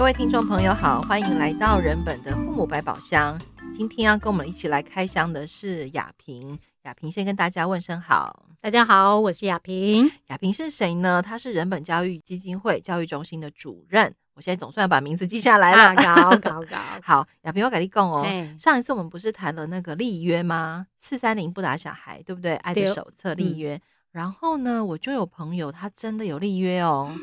各位听众朋友好，欢迎来到人本的父母百宝箱。今天要跟我们一起来开箱的是雅萍。雅萍先跟大家问声好。大家好，我是雅萍。雅萍是谁呢？她是人本教育基金会教育中心的主任。我现在总算把名字记下来了。搞搞 搞。好，雅萍，我跟你讲哦。上一次我们不是谈了那个立约吗？四三零不打小孩，对不对？爱的手册立约。嗯、然后呢，我就有朋友他真的有立约哦。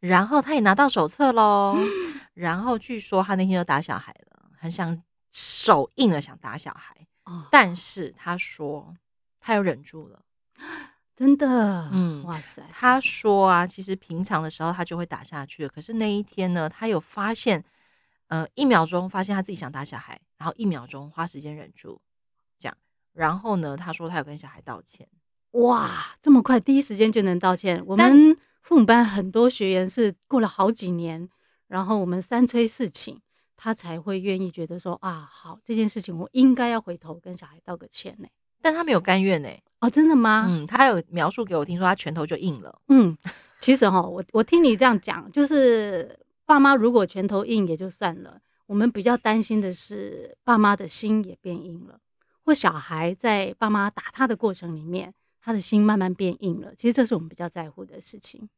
然后他也拿到手册喽。嗯、然后据说他那天就打小孩了，很想手硬了，想打小孩。哦、但是他说他又忍住了。真的，嗯，哇塞！他说啊，其实平常的时候他就会打下去，可是那一天呢，他有发现，呃，一秒钟发现他自己想打小孩，然后一秒钟花时间忍住，这样，然后呢，他说他有跟小孩道歉。哇，这么快，第一时间就能道歉？我们父母班很多学员是过了好几年，然后我们三催四请，他才会愿意觉得说啊，好，这件事情我应该要回头跟小孩道个歉呢。但他没有甘愿呢。哦，真的吗？嗯，他还有描述给我听说他拳头就硬了。嗯，其实哈，我我听你这样讲，就是爸妈如果拳头硬也就算了，我们比较担心的是爸妈的心也变硬了，或小孩在爸妈打他的过程里面，他的心慢慢变硬了。其实这是我们比较在乎的事情。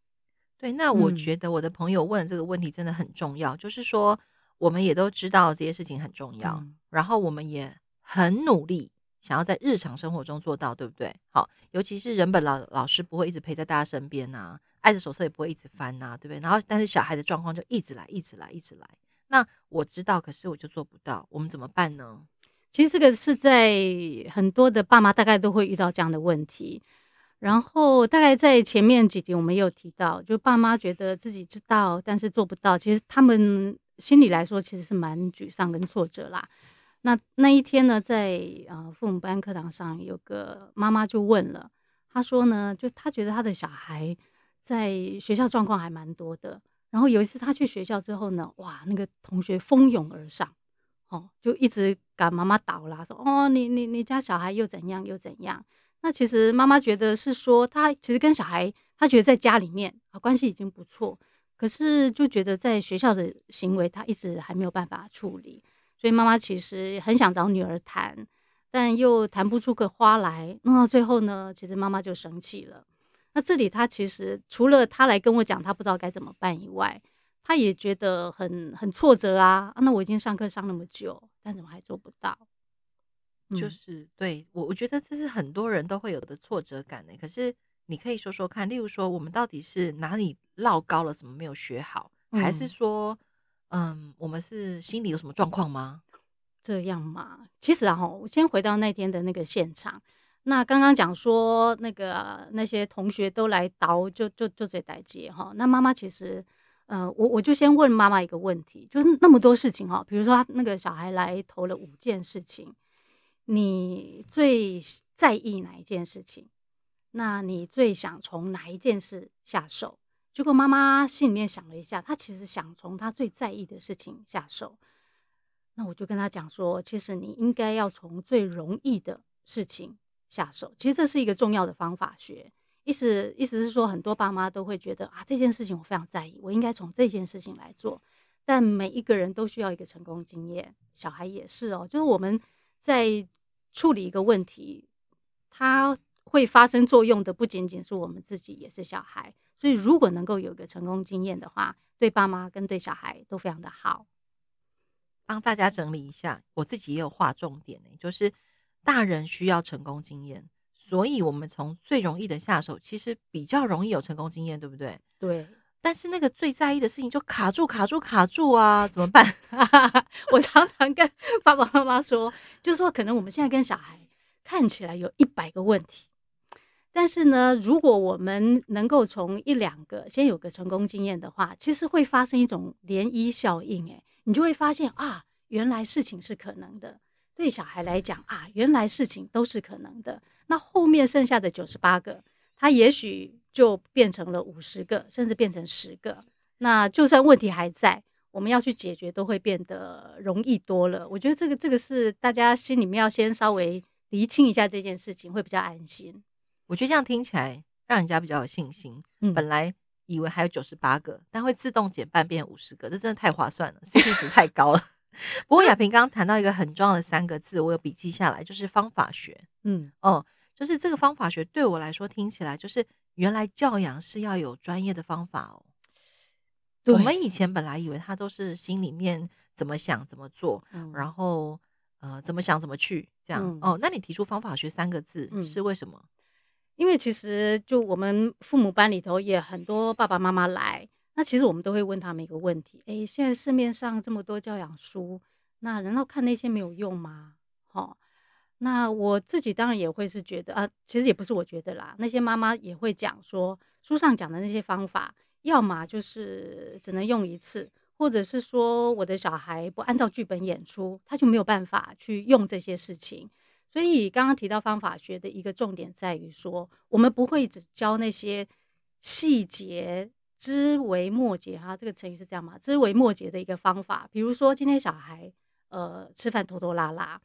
对，那我觉得我的朋友问这个问题真的很重要，嗯、就是说我们也都知道这些事情很重要，嗯、然后我们也很努力。想要在日常生活中做到，对不对？好，尤其是人本老老师不会一直陪在大家身边呐、啊，爱的手册也不会一直翻呐、啊，对不对？然后，但是小孩的状况就一直来，一直来，一直来。那我知道，可是我就做不到，我们怎么办呢？其实这个是在很多的爸妈大概都会遇到这样的问题。然后，大概在前面几集我们也有提到，就爸妈觉得自己知道，但是做不到，其实他们心里来说其实是蛮沮丧跟挫折啦。那那一天呢，在呃父母班课堂上，有个妈妈就问了，她说呢，就她觉得她的小孩在学校状况还蛮多的，然后有一次她去学校之后呢，哇，那个同学蜂拥而上，哦，就一直赶妈妈倒啦，说哦，你你你家小孩又怎样又怎样？那其实妈妈觉得是说，她其实跟小孩，她觉得在家里面啊关系已经不错，可是就觉得在学校的行为，她一直还没有办法处理。所以妈妈其实很想找女儿谈，但又谈不出个花来。弄到最后呢，其实妈妈就生气了。那这里她其实除了她来跟我讲，她不知道该怎么办以外，她也觉得很很挫折啊。那我已经上课上那么久，但怎么还做不到？就是对我，我觉得这是很多人都会有的挫折感呢。可是你可以说说看，例如说，我们到底是哪里落高了，什么没有学好，还是说？嗯，我们是心里有什么状况吗？这样嘛，其实啊，我先回到那天的那个现场。那刚刚讲说，那个那些同学都来倒，就就就这台阶哈。那妈妈其实，呃，我我就先问妈妈一个问题，就是那么多事情哈，比如说那个小孩来投了五件事情，你最在意哪一件事情？那你最想从哪一件事下手？结果妈妈心里面想了一下，她其实想从她最在意的事情下手。那我就跟她讲说，其实你应该要从最容易的事情下手。其实这是一个重要的方法学。意思意思是说，很多爸妈都会觉得啊，这件事情我非常在意，我应该从这件事情来做。但每一个人都需要一个成功经验，小孩也是哦。就是我们在处理一个问题，它会发生作用的不仅仅是我们自己，也是小孩。所以，如果能够有一个成功经验的话，对爸妈跟对小孩都非常的好。帮大家整理一下，我自己也有划重点呢，就是大人需要成功经验，所以我们从最容易的下手，其实比较容易有成功经验，对不对？对。但是那个最在意的事情就卡住、卡住、卡住啊，怎么办？我常常跟爸爸妈妈说，就是说，可能我们现在跟小孩看起来有一百个问题。但是呢，如果我们能够从一两个先有个成功经验的话，其实会发生一种涟漪效应。诶，你就会发现啊，原来事情是可能的。对小孩来讲啊，原来事情都是可能的。那后面剩下的九十八个，它也许就变成了五十个，甚至变成十个。那就算问题还在，我们要去解决，都会变得容易多了。我觉得这个这个是大家心里面要先稍微厘清一下这件事情，会比较安心。我觉得这样听起来让人家比较有信心。嗯，本来以为还有九十八个，但会自动减半变五十个，这真的太划算了，CP 值太高了。不过亚萍刚刚谈到一个很重要的三个字，我有笔记下来，就是方法学。嗯，哦，就是这个方法学对我来说听起来就是原来教养是要有专业的方法哦。我们以前本来以为他都是心里面怎么想怎么做，嗯、然后呃怎么想怎么去这样。嗯、哦，那你提出方法学三个字是为什么？因为其实就我们父母班里头也很多爸爸妈妈来，那其实我们都会问他们一个问题：诶，现在市面上这么多教养书，那难道看那些没有用吗？好，那我自己当然也会是觉得啊，其实也不是我觉得啦，那些妈妈也会讲说，书上讲的那些方法，要么就是只能用一次，或者是说我的小孩不按照剧本演出，他就没有办法去用这些事情。所以刚刚提到方法学的一个重点在于说，我们不会只教那些细节、枝微末节哈，这个成语是这样吗？枝微末节的一个方法，比如说今天小孩呃吃饭拖拖拉拉，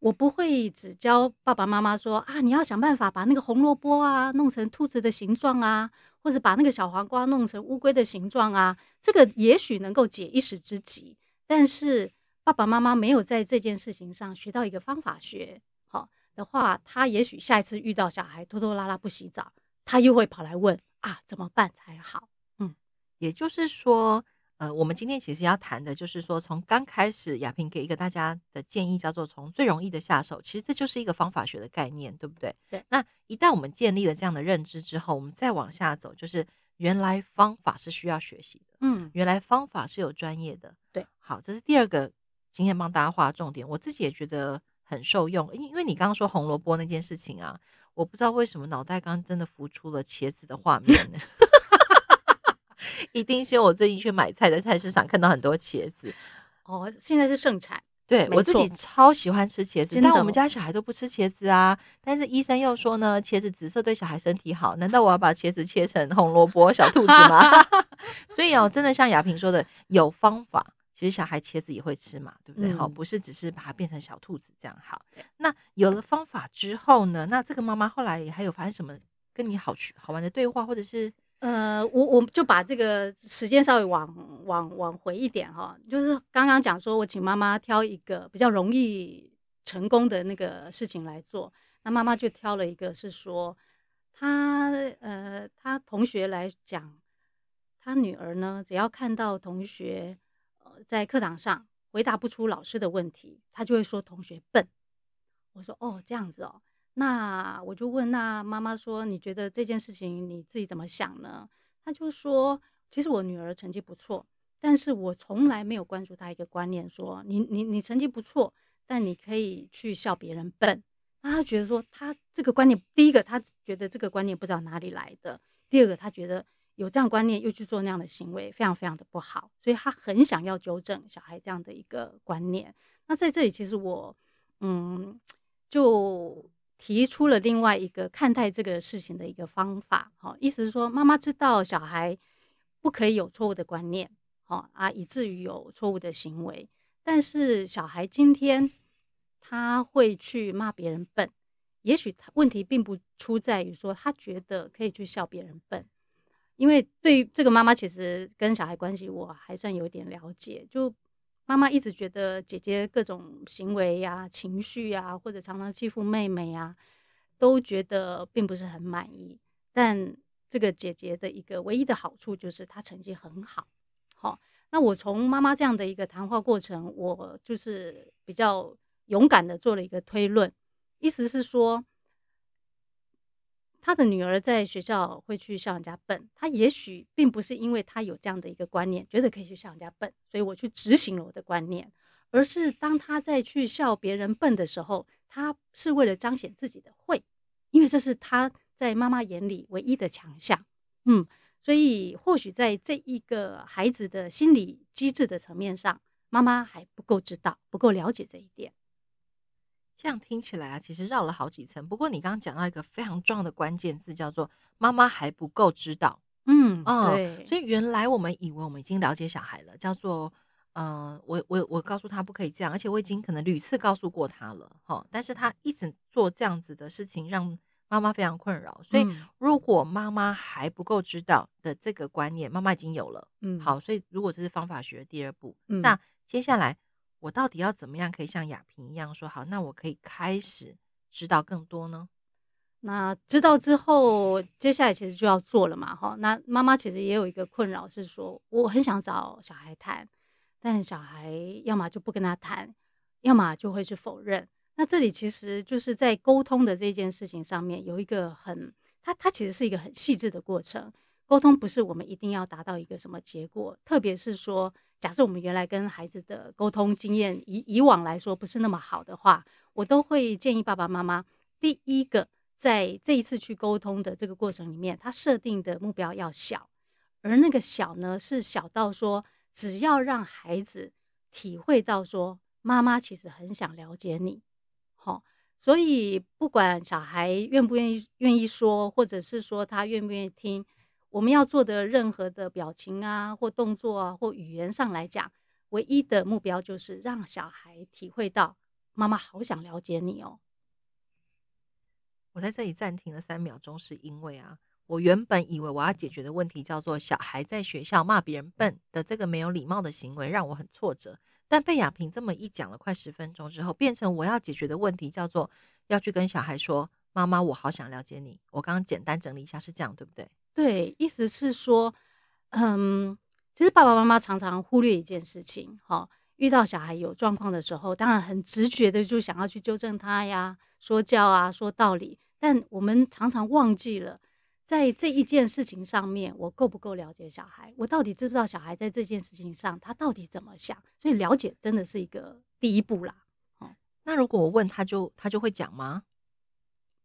我不会只教爸爸妈妈说啊，你要想办法把那个红萝卜啊弄成兔子的形状啊，或者把那个小黄瓜弄成乌龟的形状啊，这个也许能够解一时之急，但是爸爸妈妈没有在这件事情上学到一个方法学。好的话，他也许下一次遇到小孩拖拖拉拉不洗澡，他又会跑来问啊，怎么办才好？嗯，也就是说，呃，我们今天其实要谈的就是说，从刚开始，亚萍给一个大家的建议叫做从最容易的下手，其实这就是一个方法学的概念，对不对？对。那一旦我们建立了这样的认知之后，我们再往下走，就是原来方法是需要学习的，嗯，原来方法是有专业的，对。好，这是第二个今天帮大家画重点，我自己也觉得。很受用，因因为你刚刚说红萝卜那件事情啊，我不知道为什么脑袋刚刚真的浮出了茄子的画面呢。一定是我最近去买菜，在菜市场看到很多茄子。哦，现在是盛产。对，我自己超喜欢吃茄子，但我们家小孩都不吃茄子啊。但是医生又说呢，茄子紫色对小孩身体好。难道我要把茄子切成红萝卜小兔子吗？所以哦，真的像雅萍说的，有方法。其实小孩茄子也会吃嘛，对不对？好、嗯，不是只是把它变成小兔子这样好。那有了方法之后呢？那这个妈妈后来还有发生什么跟你好趣好玩的对话，或者是呃，我我就把这个时间稍微往往往回一点哈，就是刚刚讲说我请妈妈挑一个比较容易成功的那个事情来做，那妈妈就挑了一个是说，她呃，她同学来讲，她女儿呢，只要看到同学呃。在课堂上回答不出老师的问题，他就会说同学笨。我说哦，这样子哦，那我就问那妈妈说，你觉得这件事情你自己怎么想呢？她就说，其实我女儿成绩不错，但是我从来没有关注她一个观念，说你你你成绩不错，但你可以去笑别人笨。那她觉得说，她这个观念，第一个她觉得这个观念不知道哪里来的，第二个她觉得。有这样观念又去做那样的行为，非常非常的不好，所以她很想要纠正小孩这样的一个观念。那在这里，其实我嗯，就提出了另外一个看待这个事情的一个方法，哈，意思是说，妈妈知道小孩不可以有错误的观念，哈啊，以至于有错误的行为。但是小孩今天他会去骂别人笨，也许他问题并不出在于说他觉得可以去笑别人笨。因为对于这个妈妈，其实跟小孩关系我还算有点了解。就妈妈一直觉得姐姐各种行为呀、情绪呀、或者常常欺负妹妹呀、啊，都觉得并不是很满意。但这个姐姐的一个唯一的好处就是她成绩很好。好，那我从妈妈这样的一个谈话过程，我就是比较勇敢的做了一个推论，意思是说。他的女儿在学校会去笑人家笨，他也许并不是因为他有这样的一个观念，觉得可以去笑人家笨，所以我去执行了我的观念，而是当他在去笑别人笨的时候，他是为了彰显自己的会，因为这是他在妈妈眼里唯一的强项。嗯，所以或许在这一个孩子的心理机制的层面上，妈妈还不够知道，不够了解这一点。这样听起来啊，其实绕了好几层。不过你刚刚讲到一个非常重要的关键字，叫做妈妈还不够知道。嗯，哦、对。所以原来我们以为我们已经了解小孩了，叫做呃，我我我告诉他不可以这样，而且我已经可能屡次告诉过他了，哈。但是他一直做这样子的事情，让妈妈非常困扰。所以如果妈妈还不够知道的这个观念，妈妈已经有了。嗯，好，所以如果这是方法学的第二步，嗯，那接下来我到底要怎么样可以像亚萍一样说好？那我可以开始知道更多呢？那知道之后，接下来其实就要做了嘛，哈。那妈妈其实也有一个困扰是说，我很想找小孩谈，但小孩要么就不跟他谈，要么就会去否认。那这里其实就是在沟通的这件事情上面有一个很，它它其实是一个很细致的过程。沟通不是我们一定要达到一个什么结果，特别是说，假设我们原来跟孩子的沟通经验以以往来说不是那么好的话，我都会建议爸爸妈妈第一个。在这一次去沟通的这个过程里面，他设定的目标要小，而那个小呢，是小到说，只要让孩子体会到说，妈妈其实很想了解你，好，所以不管小孩愿不愿意愿意说，或者是说他愿不愿意听，我们要做的任何的表情啊，或动作啊，或语言上来讲，唯一的目标就是让小孩体会到妈妈好想了解你哦。我在这里暂停了三秒钟，是因为啊，我原本以为我要解决的问题叫做小孩在学校骂别人笨的这个没有礼貌的行为让我很挫折，但被亚萍这么一讲了快十分钟之后，变成我要解决的问题叫做要去跟小孩说：“妈妈，我好想了解你。”我刚刚简单整理一下，是这样对不对？对，意思是说，嗯，其实爸爸妈妈常常忽略一件事情，哈，遇到小孩有状况的时候，当然很直觉的就想要去纠正他呀，说教啊，说道理。但我们常常忘记了，在这一件事情上面，我够不够了解小孩？我到底知不知道小孩在这件事情上他到底怎么想？所以了解真的是一个第一步啦。哦，那如果我问他就他就会讲吗？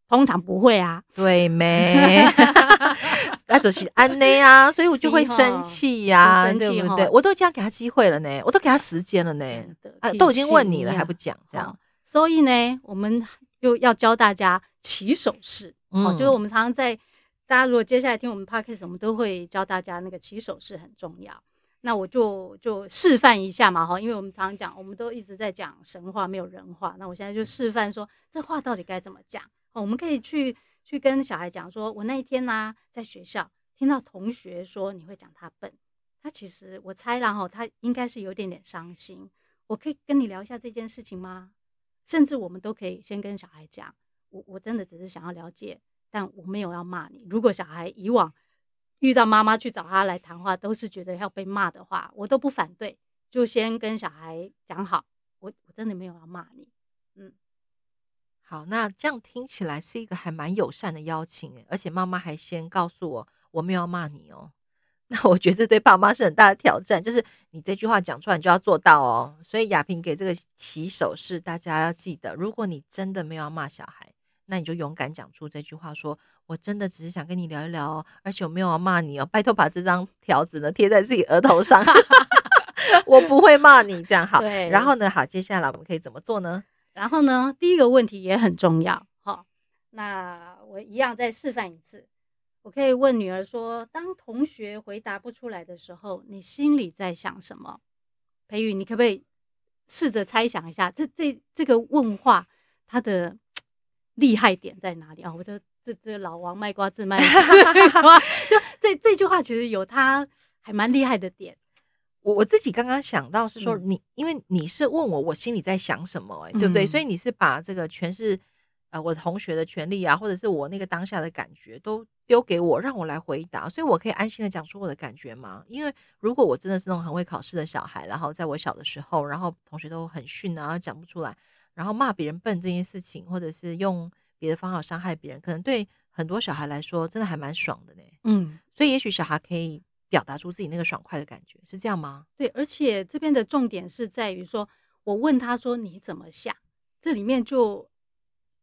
通常不会啊，对没？那就是安内啊，所以我就会生气呀，对不对？我都这样给他机会了呢，我都给他时间了呢，啊，都已经问你了还不讲，这样。所以呢，我们就要教大家。起手式，好、嗯，就是我们常常在大家如果接下来听我们 podcast，我们都会教大家那个起手式很重要。那我就就示范一下嘛，哈，因为我们常常讲，我们都一直在讲神话，没有人话。那我现在就示范说，这话到底该怎么讲？哦，我们可以去去跟小孩讲说，我那一天呢、在学校听到同学说你会讲他笨，他其实我猜啦，哈，他应该是有点点伤心。我可以跟你聊一下这件事情吗？甚至我们都可以先跟小孩讲。我我真的只是想要了解，但我没有要骂你。如果小孩以往遇到妈妈去找他来谈话，都是觉得要被骂的话，我都不反对，就先跟小孩讲好。我我真的没有要骂你，嗯，好，那这样听起来是一个还蛮友善的邀请诶，而且妈妈还先告诉我我没有要骂你哦。那我觉得这对爸妈是很大的挑战，就是你这句话讲出来，你就要做到哦。所以亚萍给这个起手是，大家要记得，如果你真的没有要骂小孩。那你就勇敢讲出这句话，说我真的只是想跟你聊一聊哦，而且我没有要骂你哦，拜托把这张条子呢贴在自己额头上，我不会骂你，这样好。然后呢，好，接下来我们可以怎么做呢？然后呢，第一个问题也很重要，好，那我一样再示范一次，我可以问女儿说，当同学回答不出来的时候，你心里在想什么？培宇，你可不可以试着猜想一下，这这这个问话它的。厉害点在哪里啊？我的这这老王卖瓜自 卖瓜，就这这句话其实有他还蛮厉害的点。我我自己刚刚想到是说你，因为你是问我我心里在想什么，欸，对不对？所以你是把这个全是呃我同学的权利啊，或者是我那个当下的感觉都丢给我，让我来回答，所以我可以安心的讲出我的感觉吗？因为如果我真的是那种很会考试的小孩，然后在我小的时候，然后同学都很逊啊，讲不出来。然后骂别人笨这件事情，或者是用别的方法伤害别人，可能对很多小孩来说，真的还蛮爽的呢。嗯，所以也许小孩可以表达出自己那个爽快的感觉，是这样吗？对，而且这边的重点是在于说，我问他说你怎么想，这里面就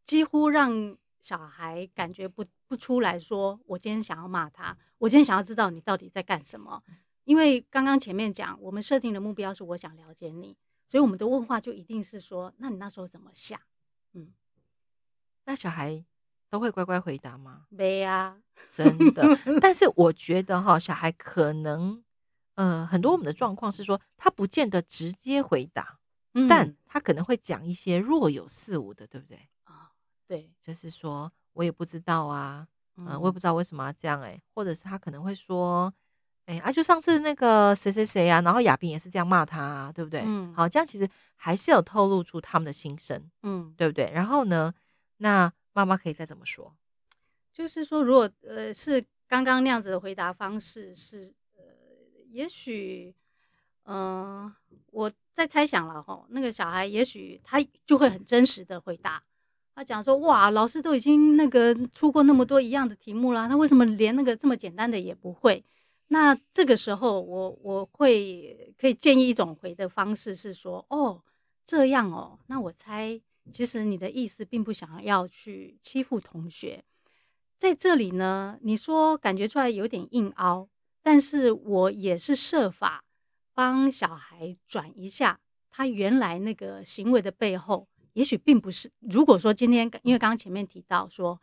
几乎让小孩感觉不不出来说，我今天想要骂他，我今天想要知道你到底在干什么。因为刚刚前面讲，我们设定的目标是我想了解你。所以我们的问话就一定是说，那你那时候怎么想？嗯，那小孩都会乖乖回答吗？没啊，真的。但是 我觉得哈，小孩可能，呃，很多我们的状况是说，他不见得直接回答，但他可能会讲一些若有似无的，对不对？啊，对，就是说。我也不知道啊，嗯、呃，我也不知道为什么要这样、欸，诶，或者是他可能会说，哎、欸，啊，就上次那个谁谁谁啊，然后亚萍也是这样骂他、啊，对不对？嗯，好，这样其实还是有透露出他们的心声，嗯，对不对？然后呢，那妈妈可以再怎么说？就是说，如果呃是刚刚那样子的回答方式是，呃，也许，嗯、我在猜想了哈，那个小孩也许他就会很真实的回答。他讲说：“哇，老师都已经那个出过那么多一样的题目了，他为什么连那个这么简单的也不会？”那这个时候我，我我会可以建议一种回的方式是说：“哦，这样哦，那我猜其实你的意思并不想要去欺负同学，在这里呢，你说感觉出来有点硬凹，但是我也是设法帮小孩转一下他原来那个行为的背后。”也许并不是。如果说今天，因为刚刚前面提到说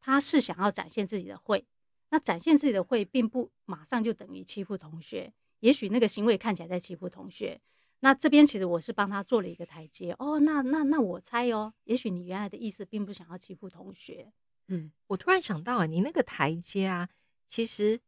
他是想要展现自己的会，那展现自己的会，并不马上就等于欺负同学。也许那个行为看起来在欺负同学，那这边其实我是帮他做了一个台阶。哦，那那那我猜哦，也许你原来的意思并不想要欺负同学。嗯，我突然想到啊，你那个台阶啊，其实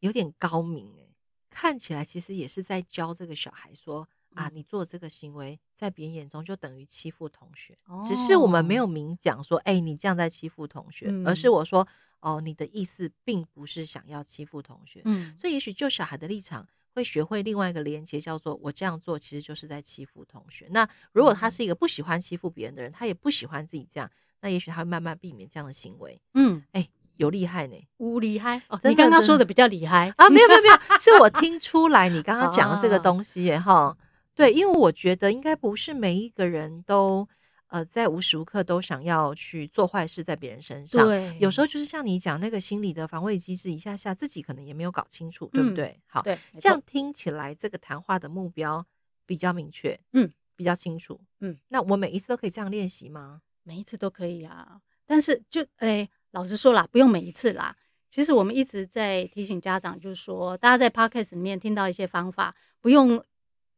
有点高明诶，看起来其实也是在教这个小孩说。啊，你做这个行为，在别人眼中就等于欺负同学。哦、只是我们没有明讲说，哎、欸，你这样在欺负同学，嗯、而是我说，哦，你的意思并不是想要欺负同学。嗯，所以也许就小孩的立场，会学会另外一个连接，叫做我这样做其实就是在欺负同学。那如果他是一个不喜欢欺负别人的人，他也不喜欢自己这样，那也许他会慢慢避免这样的行为。嗯，哎、欸，有厉害呢，无厉害哦。你刚刚说的比较厉害啊？没有没有没有，是我听出来你刚刚讲的这个东西耶哈。对，因为我觉得应该不是每一个人都，呃，在无时无刻都想要去做坏事在别人身上。对，有时候就是像你讲那个心理的防卫机制，一下下自己可能也没有搞清楚，对不对？嗯、好，对，这样听起来这个谈话的目标比较明确，嗯，比较清楚，嗯。那我每一次都可以这样练习吗？每一次都可以啊，但是就哎，老实说啦，不用每一次啦。其实我们一直在提醒家长，就是说，大家在 Podcast 里面听到一些方法，不用。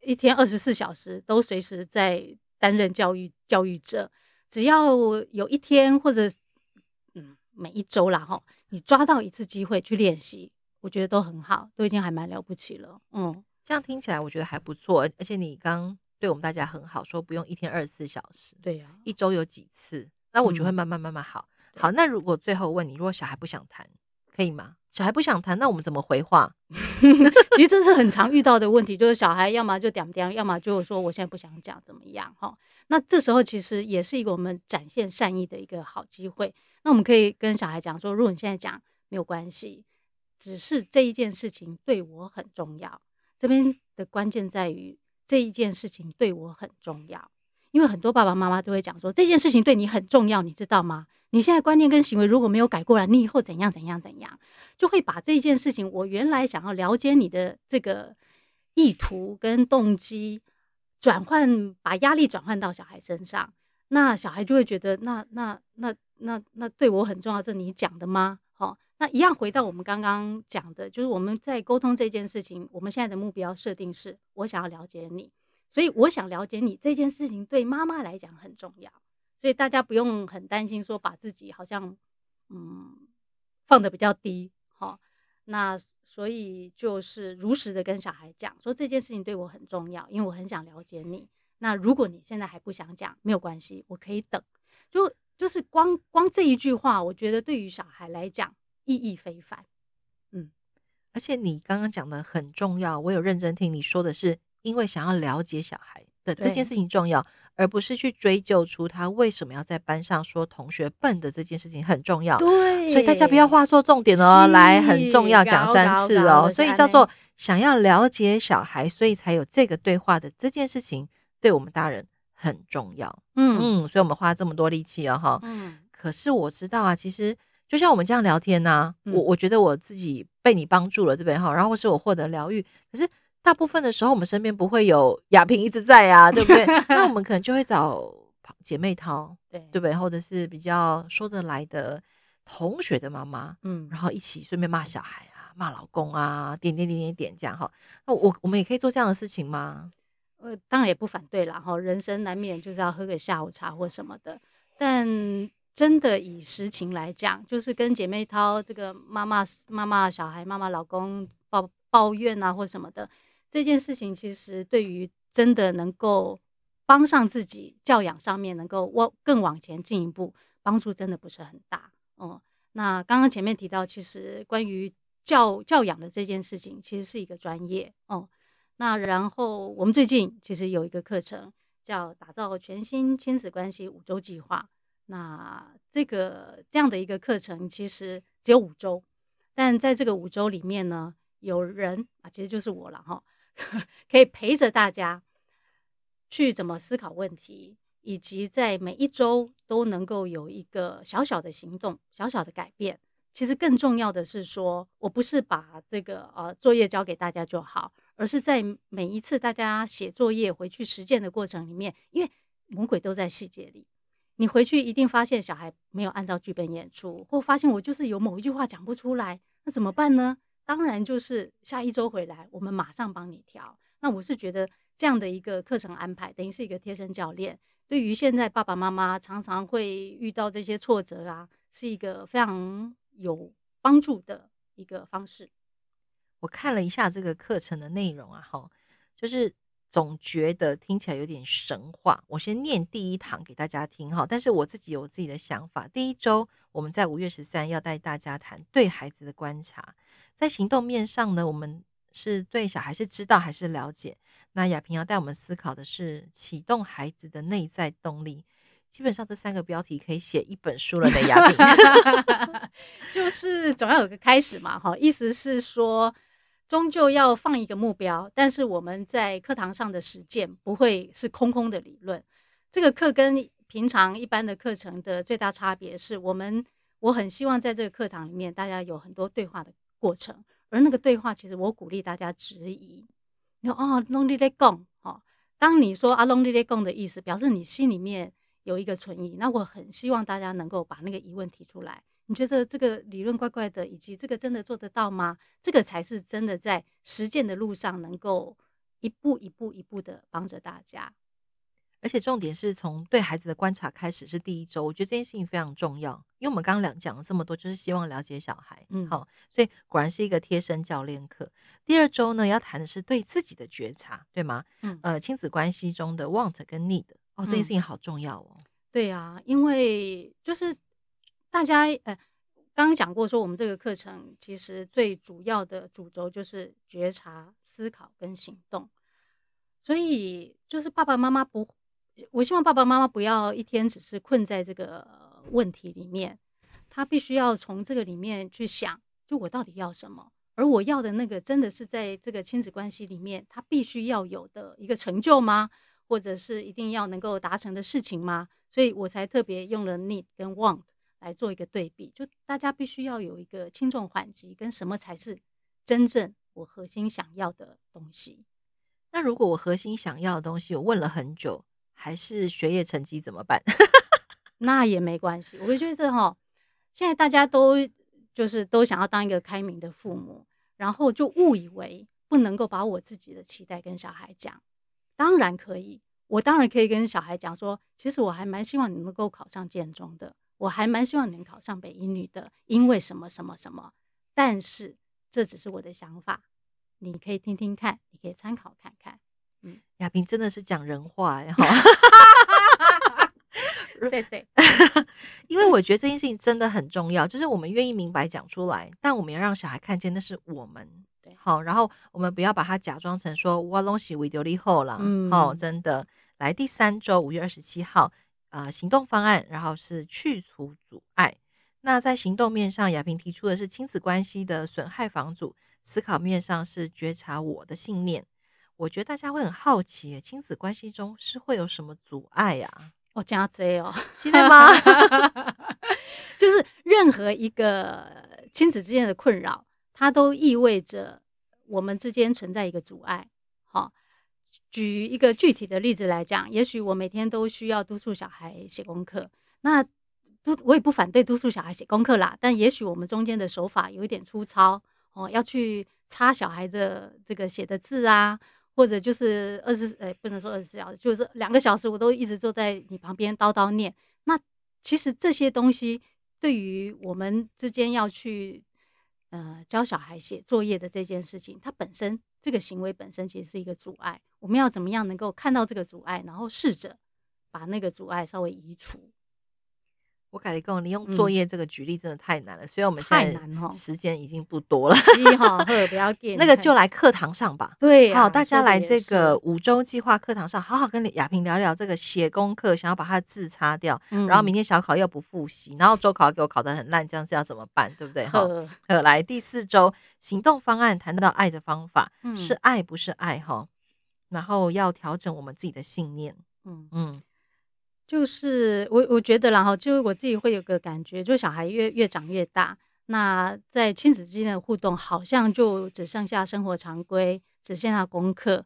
一天二十四小时都随时在担任教育教育者，只要有一天或者嗯每一周啦哈，你抓到一次机会去练习，我觉得都很好，都已经还蛮了不起了。嗯，这样听起来我觉得还不错，而且你刚对我们大家很好，说不用一天二十四小时，对呀、啊，一周有几次，那我就会慢慢慢慢好。嗯、好，那如果最后问你，如果小孩不想谈，可以吗？小孩不想谈，那我们怎么回话？其实这是很常遇到的问题，就是小孩要么就点点，要么就说我现在不想讲，怎么样？哈，那这时候其实也是一个我们展现善意的一个好机会。那我们可以跟小孩讲说，如果你现在讲没有关系，只是这一件事情对我很重要。这边的关键在于这一件事情对我很重要，因为很多爸爸妈妈都会讲说这件事情对你很重要，你知道吗？你现在观念跟行为如果没有改过来，你以后怎样怎样怎样，就会把这件事情，我原来想要了解你的这个意图跟动机，转换，把压力转换到小孩身上，那小孩就会觉得，那那那那那对我很重要，这你讲的吗？好，那一样回到我们刚刚讲的，就是我们在沟通这件事情，我们现在的目标设定是我想要了解你，所以我想了解你这件事情对妈妈来讲很重要。所以大家不用很担心，说把自己好像嗯放得比较低，好，那所以就是如实的跟小孩讲说，这件事情对我很重要，因为我很想了解你。那如果你现在还不想讲，没有关系，我可以等。就就是光光这一句话，我觉得对于小孩来讲意义非凡。嗯，而且你刚刚讲的很重要，我有认真听你说的是，因为想要了解小孩的这件事情重要。而不是去追究出他为什么要在班上说同学笨的这件事情很重要，对，所以大家不要画错重点哦，来很重要讲三次哦，所以叫做想要了解小孩，所以才有这个对话的这件事情，对我们大人很重要，嗯。嗯，所以我们花这么多力气哦哈，嗯，可是我知道啊，其实就像我们这样聊天呐、啊，我我觉得我自己被你帮助了，对不对哈？然后或是我获得疗愈，可是。大部分的时候，我们身边不会有亚萍一直在啊，对不对？那我 们可能就会找姐妹淘，对对不对？或者是比较说得来的同学的妈妈，嗯，然后一起顺便骂小孩啊，骂老公啊，点点点点点这样哈。那我我们也可以做这样的事情吗？呃，当然也不反对啦哈。人生难免就是要喝个下午茶或什么的，但真的以实情来讲，就是跟姐妹淘这个妈妈、妈妈、小孩、妈妈、老公抱抱怨啊，或什么的这件事情，其实对于真的能够帮上自己教养上面，能够往更往前进一步，帮助真的不是很大。哦、嗯，那刚刚前面提到，其实关于教教养的这件事情，其实是一个专业。哦、嗯，那然后我们最近其实有一个课程叫打造全新亲子关系五周计划。那这个这样的一个课程其实只有五周，但在这个五周里面呢，有人啊，其实就是我了哈，可以陪着大家去怎么思考问题，以及在每一周都能够有一个小小的行动、小小的改变。其实更重要的是说，我不是把这个呃作业交给大家就好，而是在每一次大家写作业回去实践的过程里面，因为魔鬼都在细节里。你回去一定发现小孩没有按照剧本演出，或发现我就是有某一句话讲不出来，那怎么办呢？当然就是下一周回来，我们马上帮你调。那我是觉得这样的一个课程安排，等于是一个贴身教练，对于现在爸爸妈妈常常会遇到这些挫折啊，是一个非常有帮助的一个方式。我看了一下这个课程的内容啊，哈，就是。总觉得听起来有点神话。我先念第一堂给大家听哈，但是我自己有自己的想法。第一周我们在五月十三要带大家谈对孩子的观察，在行动面上呢，我们是对小孩是知道还是了解？那亚萍要带我们思考的是启动孩子的内在动力。基本上这三个标题可以写一本书了的亚萍，就是总要有个开始嘛哈，意思是说。终究要放一个目标，但是我们在课堂上的实践不会是空空的理论。这个课跟平常一般的课程的最大差别是我们，我很希望在这个课堂里面，大家有很多对话的过程，而那个对话其实我鼓励大家质疑。你说哦拢你咧讲，哦，当你说啊拢你咧讲的意思，表示你心里面有一个存疑，那我很希望大家能够把那个疑问提出来。你觉得这个理论怪怪的，以及这个真的做得到吗？这个才是真的在实践的路上能够一步一步一步的帮着大家。而且重点是从对孩子的观察开始是第一周，我觉得这件事情非常重要，因为我们刚刚讲讲了这么多，就是希望了解小孩，嗯，好，所以果然是一个贴身教练课。第二周呢，要谈的是对自己的觉察，对吗？嗯，呃，亲子关系中的 want 跟 need，哦，这件事情好重要哦。嗯、对啊，因为就是。大家呃，刚刚讲过说，我们这个课程其实最主要的主轴就是觉察、思考跟行动。所以就是爸爸妈妈不，我希望爸爸妈妈不要一天只是困在这个问题里面，他必须要从这个里面去想，就我到底要什么，而我要的那个真的是在这个亲子关系里面，他必须要有的一个成就吗？或者是一定要能够达成的事情吗？所以我才特别用了 need 跟 want。来做一个对比，就大家必须要有一个轻重缓急，跟什么才是真正我核心想要的东西。那如果我核心想要的东西，我问了很久，还是学业成绩怎么办？那也没关系，我觉得哈，现在大家都就是都想要当一个开明的父母，然后就误以为不能够把我自己的期待跟小孩讲。当然可以，我当然可以跟小孩讲说，其实我还蛮希望你能够考上建中的。我还蛮希望能考上北一女的，因为什么什么什么，但是这只是我的想法，你可以听听看，你可以参考看看。嗯，亚萍真的是讲人话哎，哈，谢谢。因为我觉得这件事情真的很重要，就是我们愿意明白讲出来，但我们要让小孩看见那是我们，对，好，然后我们不要把它假装成说我东西为丢力后了，嗯，好，真的。来第三周五月二十七号。呃，行动方案，然后是去除阻碍。那在行动面上，亚萍提出的是亲子关系的损害防阻；思考面上是觉察我的信念。我觉得大家会很好奇，亲子关系中是会有什么阻碍呀、啊？我加这哦，记得吗？就是任何一个亲子之间的困扰，它都意味着我们之间存在一个阻碍。好。举一个具体的例子来讲，也许我每天都需要督促小孩写功课，那督我也不反对督促小孩写功课啦。但也许我们中间的手法有一点粗糙哦，要去擦小孩的这个写的字啊，或者就是二十，呃，不能说二十四小时，就是两个小时我都一直坐在你旁边叨叨念。那其实这些东西对于我们之间要去呃教小孩写作业的这件事情，它本身这个行为本身其实是一个阻碍。我们要怎么样能够看到这个阻碍，然后试着把那个阻碍稍微移除？我改了一个，你用作业这个举例真的太难了，嗯、所以我们现在时间已经不多了。不要那个就来课堂上吧。对、啊，好，大家来这个五周计划课堂上，好好跟亚萍聊聊这个写功课，想要把它的字擦掉，嗯、然后明天小考又不复习，然后周考给我考得很烂，这样是要怎么办？对不对？好，来第四周行动方案，谈到爱的方法，嗯、是爱不是爱？哈，然后要调整我们自己的信念。嗯嗯。就是我我觉得，然后就我自己会有个感觉，就小孩越越长越大，那在亲子之间的互动，好像就只剩下生活常规，只剩下功课，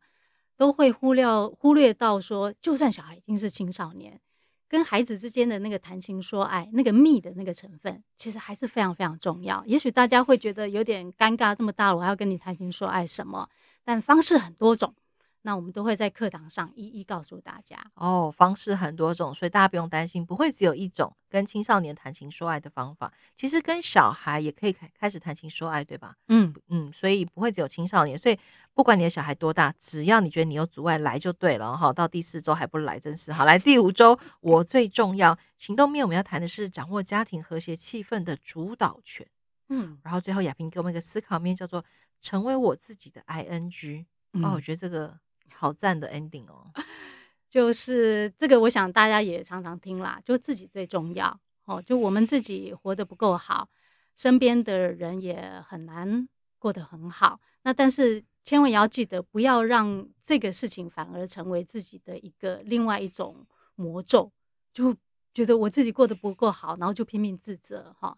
都会忽略忽略到说，就算小孩已经是青少年，跟孩子之间的那个谈情说爱，那个密的那个成分，其实还是非常非常重要。也许大家会觉得有点尴尬，这么大了，我还要跟你谈情说爱什么？但方式很多种。那我们都会在课堂上一一告诉大家哦，方式很多种，所以大家不用担心，不会只有一种跟青少年谈情说爱的方法。其实跟小孩也可以开开始谈情说爱，对吧？嗯嗯，所以不会只有青少年。所以不管你的小孩多大，只要你觉得你有阻碍，来就对了哈。到第四周还不来，真是好。来第五周，我最重要行动面，我们要谈的是掌握家庭和谐气氛的主导权。嗯，然后最后亚萍给我们一个思考面，叫做成为我自己的 ING。嗯、哦，我觉得这个。好赞的 ending 哦，就是这个，我想大家也常常听啦，就自己最重要哦。就我们自己活得不够好，身边的人也很难过得很好。那但是千万也要记得，不要让这个事情反而成为自己的一个另外一种魔咒，就觉得我自己过得不够好，然后就拼命自责哈。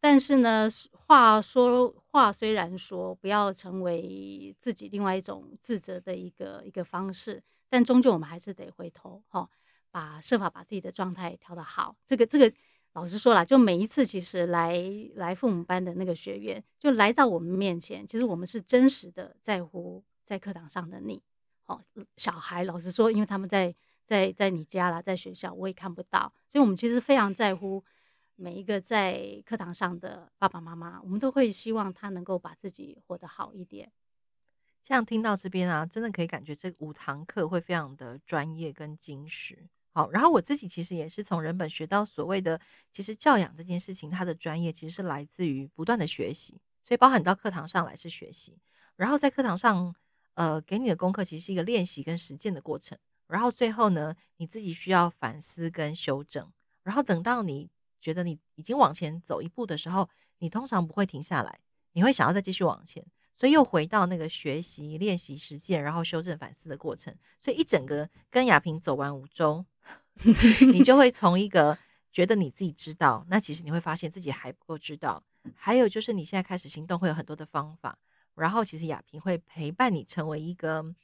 但是呢，话说话虽然说不要成为自己另外一种自责的一个一个方式，但终究我们还是得回头哈，把设法把自己的状态调得好。这个这个，老实说啦，就每一次其实来来父母班的那个学员，就来到我们面前，其实我们是真实的在乎在课堂上的你。好，小孩老实说，因为他们在在在你家啦，在学校我也看不到，所以我们其实非常在乎。每一个在课堂上的爸爸妈妈，我们都会希望他能够把自己活得好一点。这样听到这边啊，真的可以感觉这五堂课会非常的专业跟精实。好，然后我自己其实也是从人本学到所谓的，其实教养这件事情，它的专业其实是来自于不断的学习，所以包含到课堂上来是学习，然后在课堂上，呃，给你的功课其实是一个练习跟实践的过程，然后最后呢，你自己需要反思跟修正，然后等到你。觉得你已经往前走一步的时候，你通常不会停下来，你会想要再继续往前，所以又回到那个学习、练习、实践，然后修正、反思的过程。所以一整个跟亚萍走完五周，你就会从一个觉得你自己知道，那其实你会发现自己还不够知道。还有就是你现在开始行动会有很多的方法，然后其实亚萍会陪伴你成为一个。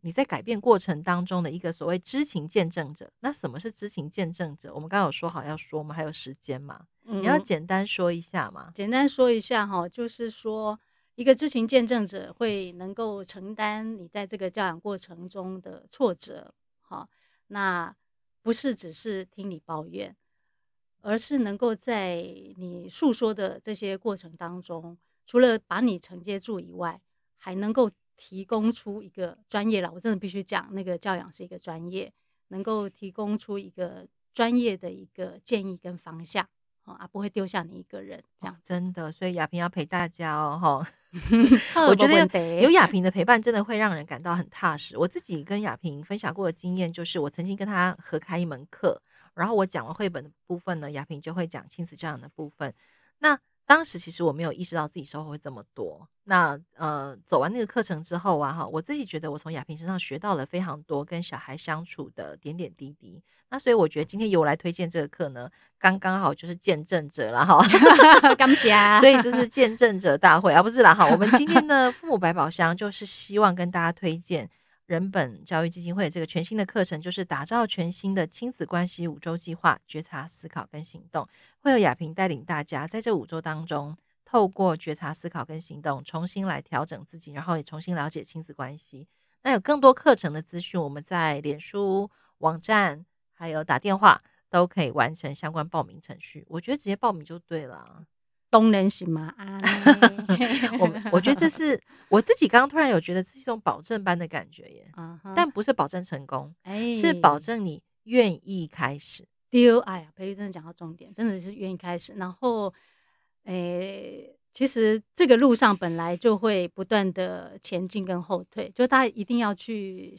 你在改变过程当中的一个所谓知情见证者，那什么是知情见证者？我们刚刚有说好要说吗？还有时间吗？嗯、你要简单说一下吗？简单说一下哈，就是说一个知情见证者会能够承担你在这个教养过程中的挫折，哈，那不是只是听你抱怨，而是能够在你诉说的这些过程当中，除了把你承接住以外，还能够。提供出一个专业了，我真的必须讲，那个教养是一个专业，能够提供出一个专业的一个建议跟方向，啊，不会丢下你一个人这样。哦，真的，所以亚萍要陪大家哦，哈。我觉得有亚萍的 陪伴，真的会让人感到很踏实。我自己跟亚萍分享过的经验，就是我曾经跟她合开一门课，然后我讲了绘本的部分呢，亚萍就会讲亲子教养的部分。那当时其实我没有意识到自己收获会这么多。那呃，走完那个课程之后啊，哈，我自己觉得我从亚萍身上学到了非常多跟小孩相处的点点滴滴。那所以我觉得今天由我来推荐这个课呢，刚刚好就是见证者了哈。感谢。所以这是见证者大会啊，不是啦哈。我们今天的父母百宝箱就是希望跟大家推荐。人本教育基金会这个全新的课程，就是打造全新的亲子关系五周计划，觉察、思考跟行动，会有亚萍带领大家在这五周当中，透过觉察、思考跟行动，重新来调整自己，然后也重新了解亲子关系。那有更多课程的资讯，我们在脸书网站还有打电话都可以完成相关报名程序。我觉得直接报名就对了。东人行吗？啊，我我觉得这是我自己刚刚突然有觉得这是一种保证般的感觉耶。Uh huh. 但不是保证成功，欸、是保证你愿意开始。丢，哎呀，培育真的讲到重点，真的是愿意开始。然后，诶、欸，其实这个路上本来就会不断的前进跟后退，就大家一定要去，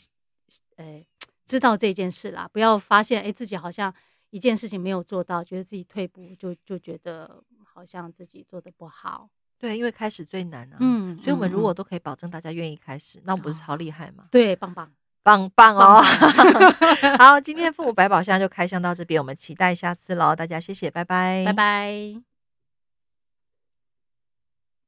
诶、欸，知道这件事啦，不要发现诶、欸，自己好像一件事情没有做到，觉得自己退步，就就觉得。好像自己做的不好，对，因为开始最难啊。嗯，所以我们如果都可以保证大家愿意开始，嗯、那我们不是超厉害吗？对，棒棒棒棒哦！好，今天父母百宝箱就开箱到这边，我们期待下次喽，大家谢谢，拜拜，拜拜。